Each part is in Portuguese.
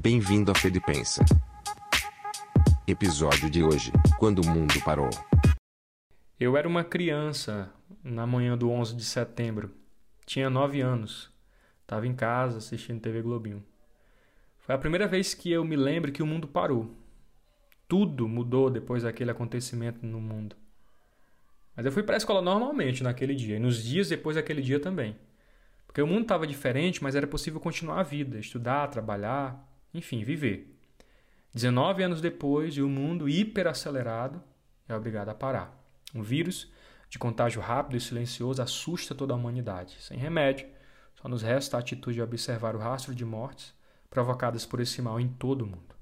Bem-vindo a Fede Pensa. Episódio de hoje: Quando o mundo parou. Eu era uma criança na manhã do 11 de setembro. Tinha nove anos. Estava em casa assistindo TV Globinho. Foi a primeira vez que eu me lembro que o mundo parou. Tudo mudou depois daquele acontecimento no mundo. Mas eu fui para a escola normalmente naquele dia, e nos dias depois daquele dia também. Porque o mundo estava diferente, mas era possível continuar a vida, estudar, trabalhar, enfim, viver. 19 anos depois, e o mundo hiperacelerado é obrigado a parar. Um vírus de contágio rápido e silencioso assusta toda a humanidade. Sem remédio, só nos resta a atitude de observar o rastro de mortes provocadas por esse mal em todo o mundo.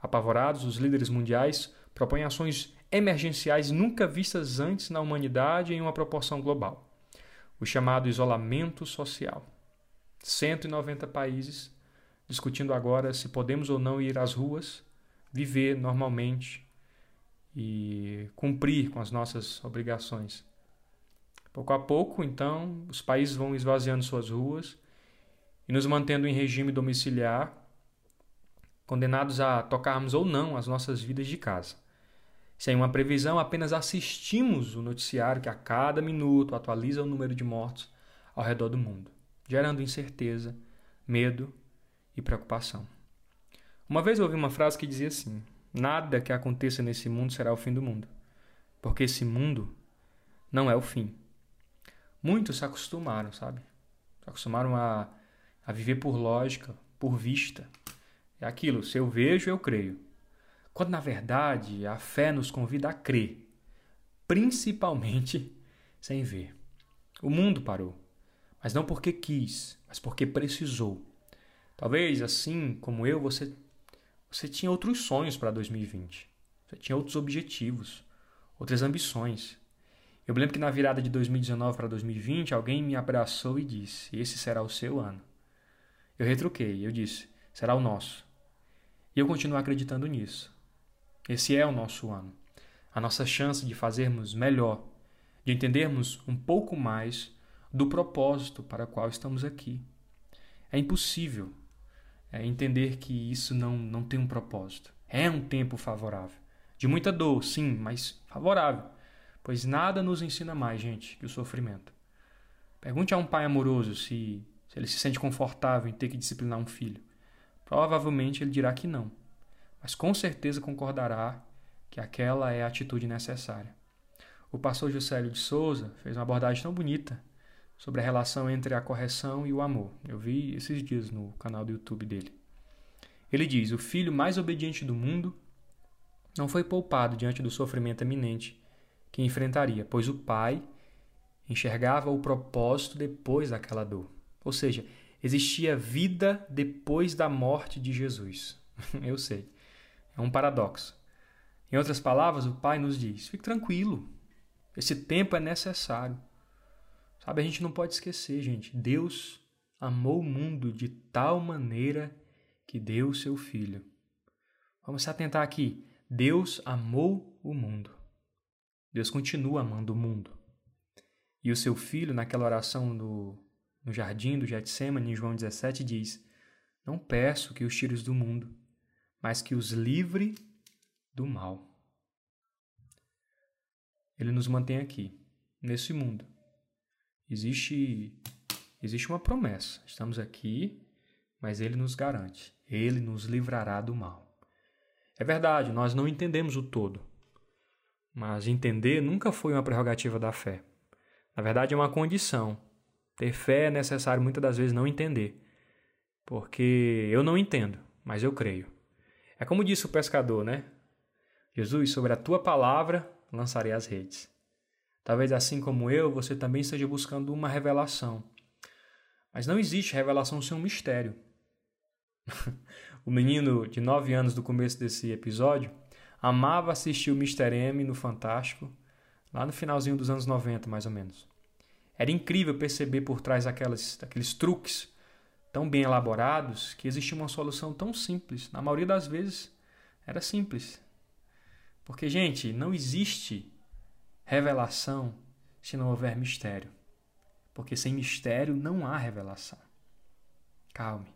Apavorados, os líderes mundiais propõem ações emergenciais nunca vistas antes na humanidade em uma proporção global. O chamado isolamento social. 190 países discutindo agora se podemos ou não ir às ruas, viver normalmente e cumprir com as nossas obrigações. Pouco a pouco, então, os países vão esvaziando suas ruas e nos mantendo em regime domiciliar, condenados a tocarmos ou não as nossas vidas de casa. Sem uma previsão, apenas assistimos o noticiário que a cada minuto atualiza o número de mortos ao redor do mundo, gerando incerteza, medo e preocupação. Uma vez ouvi uma frase que dizia assim: Nada que aconteça nesse mundo será o fim do mundo, porque esse mundo não é o fim. Muitos se acostumaram, sabe? Se acostumaram a, a viver por lógica, por vista. É aquilo, se eu vejo, eu creio. Quando na verdade a fé nos convida a crer, principalmente sem ver. O mundo parou, mas não porque quis, mas porque precisou. Talvez assim como eu, você você tinha outros sonhos para 2020. Você tinha outros objetivos, outras ambições. Eu me lembro que na virada de 2019 para 2020, alguém me abraçou e disse: "Esse será o seu ano". Eu retruquei, eu disse: "Será o nosso". E eu continuo acreditando nisso. Esse é o nosso ano. A nossa chance de fazermos melhor, de entendermos um pouco mais do propósito para o qual estamos aqui. É impossível é entender que isso não, não tem um propósito. É um tempo favorável. De muita dor, sim, mas favorável. Pois nada nos ensina mais, gente, que o sofrimento. Pergunte a um pai amoroso se, se ele se sente confortável em ter que disciplinar um filho. Provavelmente ele dirá que não, mas com certeza concordará que aquela é a atitude necessária. O pastor Juscelio de Souza fez uma abordagem tão bonita sobre a relação entre a correção e o amor. Eu vi esses dias no canal do YouTube dele. Ele diz: O filho mais obediente do mundo não foi poupado diante do sofrimento eminente que enfrentaria, pois o pai enxergava o propósito depois daquela dor. Ou seja, existia vida depois da morte de Jesus. Eu sei, é um paradoxo. Em outras palavras, o pai nos diz: fique tranquilo, esse tempo é necessário. Sabe, a gente não pode esquecer, gente. Deus amou o mundo de tal maneira que deu o seu filho. Vamos se atentar aqui. Deus amou o mundo. Deus continua amando o mundo. E o seu filho, naquela oração do, no jardim do Getsemane, em João 17, diz: Não peço que os tires do mundo, mas que os livre do mal. Ele nos mantém aqui, nesse mundo, existe existe uma promessa. Estamos aqui, mas ele nos garante. Ele nos livrará do mal. É verdade, nós não entendemos o todo. Mas entender nunca foi uma prerrogativa da fé. Na verdade, é uma condição. Ter fé é necessário muitas das vezes não entender. Porque eu não entendo, mas eu creio. É como disse o pescador, né? Jesus, sobre a tua palavra lançarei as redes. Talvez assim como eu, você também esteja buscando uma revelação. Mas não existe revelação sem um mistério. o menino de 9 anos do começo desse episódio amava assistir o Mr. M no Fantástico, lá no finalzinho dos anos 90, mais ou menos. Era incrível perceber por trás daquelas, daqueles truques tão bem elaborados que existia uma solução tão simples. Na maioria das vezes, era simples. Porque, gente, não existe revelação se não houver mistério. Porque sem mistério não há revelação. Calme.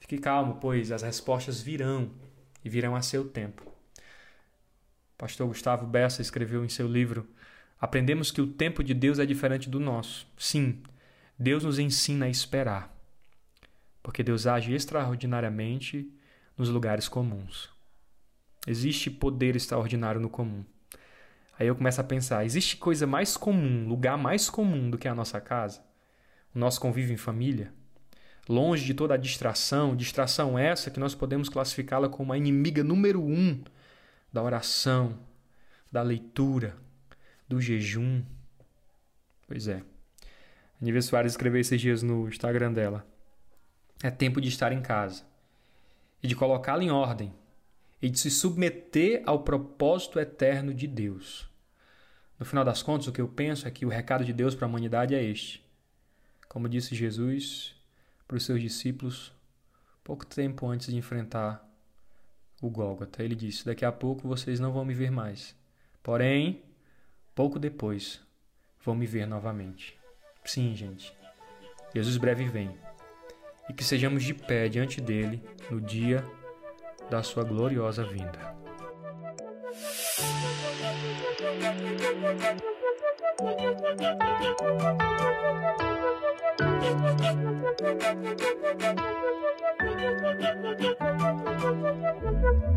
Fique calmo, pois as respostas virão e virão a seu tempo. pastor Gustavo Bessa escreveu em seu livro: Aprendemos que o tempo de Deus é diferente do nosso. Sim, Deus nos ensina a esperar, porque Deus age extraordinariamente nos lugares comuns. Existe poder extraordinário no comum. Aí eu começo a pensar: existe coisa mais comum, lugar mais comum do que a nossa casa? O nosso convívio em família? Longe de toda a distração, distração essa que nós podemos classificá-la como a inimiga número um da oração, da leitura, do jejum. Pois é. A Nive Soares escreveu esses dias no Instagram dela. É tempo de estar em casa e de colocá-la em ordem e de se submeter ao propósito eterno de Deus. No final das contas, o que eu penso é que o recado de Deus para a humanidade é este. Como disse Jesus para os seus discípulos pouco tempo antes de enfrentar o Gólgota, ele disse: Daqui a pouco vocês não vão me ver mais. Porém, pouco depois, vão me ver novamente. Sim, gente. Jesus breve vem. E que sejamos de pé diante dele no dia da sua gloriosa vinda.